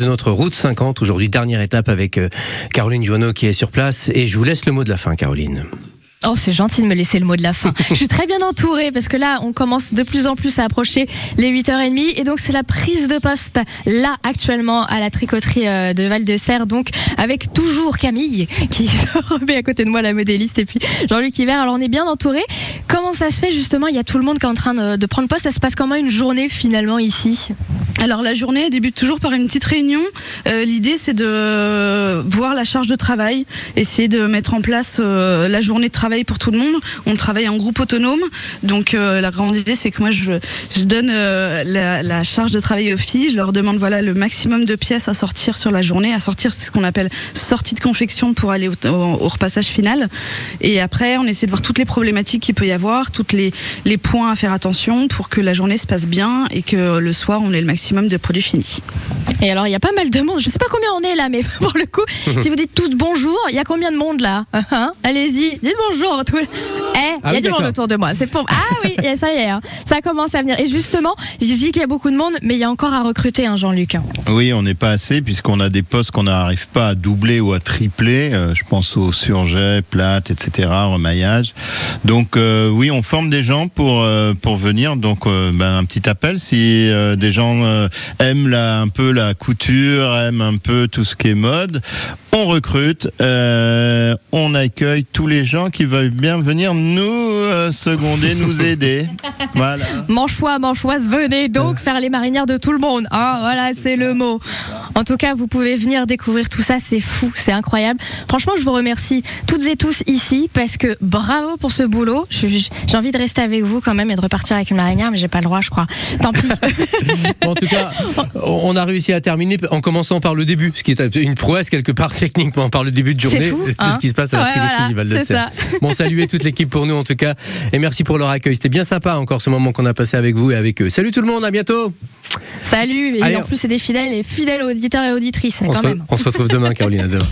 de notre route 50 aujourd'hui dernière étape avec euh, Caroline Joanneau qui est sur place et je vous laisse le mot de la fin Caroline. Oh, c'est gentil de me laisser le mot de la fin. je suis très bien entourée parce que là, on commence de plus en plus à approcher les 8h30 et donc c'est la prise de poste là actuellement à la tricoterie euh, de Val-de-Serre donc avec toujours Camille qui se remet à côté de moi la modéliste et puis Jean-Luc Hiver. Alors on est bien entouré. Ça se fait justement Il y a tout le monde qui est en train de, de prendre poste? Ça se passe comment une journée finalement ici? Alors la journée débute toujours par une petite réunion. Euh, L'idée c'est de voir la charge de travail, essayer de mettre en place euh, la journée de travail pour tout le monde. On travaille en groupe autonome, donc euh, la grande idée c'est que moi je, donne la, charge de travail aux filles, je leur demande voilà le maximum de pièces à sortir sur la journée, à sortir ce qu'on appelle sortie de confection pour aller au, au, repassage final. Et après on essaie de voir toutes les problématiques qu'il peut y avoir, toutes les, points à faire attention pour que la journée se passe bien et que le soir on ait le maximum de produits finis. Et alors, il y a pas mal de monde. Je sais pas combien on est là, mais pour le coup, si vous dites tous bonjour, il y a combien de monde là? Hein Allez-y, dites bonjour. Tout... Eh, il ah y a oui, du monde autour de moi. C'est pour. Ah oui, ça y est, hein. ça commence à venir. Et justement, je dis qu'il y a beaucoup de monde, mais il y a encore à recruter, hein, Jean-Luc. Oui, on n'est pas assez puisqu'on a des postes qu'on n'arrive pas à doubler ou à tripler. Euh, je pense aux surjets, plates, etc., remaillage. Donc euh, oui, on forme des gens pour euh, pour venir. Donc ben, un petit appel si des gens aiment un peu la couture, aiment un peu tout ce qui est mode, on recrute, euh, on accueille tous les gens qui veulent bien venir nous euh, seconder, nous aider. Voilà. Manchois, manchoise, venez donc faire les marinières de tout le monde. Ah, voilà, c'est le mot. En tout cas, vous pouvez venir découvrir tout ça, c'est fou, c'est incroyable. Franchement, je vous remercie toutes et tous ici parce que bravo pour ce boulot. J'ai envie de rester avec vous quand même et de repartir avec une marinière, mais j'ai pas le droit, je crois. Tant pis. bon, en tout cas, on a réussi à terminer en commençant par le début, ce qui est une prouesse quelque part techniquement par le début de journée, fou, tout hein ce qui se passe à la ouais, voilà, de ça. Bon, saluez toute l'équipe pour nous en tout cas, et merci pour leur accueil. C'était bien sympa encore ce moment qu'on a passé avec vous et avec eux. Salut tout le monde, à bientôt. Salut, et Allez, en plus c'est des fidèles et fidèles auditeurs et auditrices. On, quand se, même. on se retrouve demain, Caroline. Demain.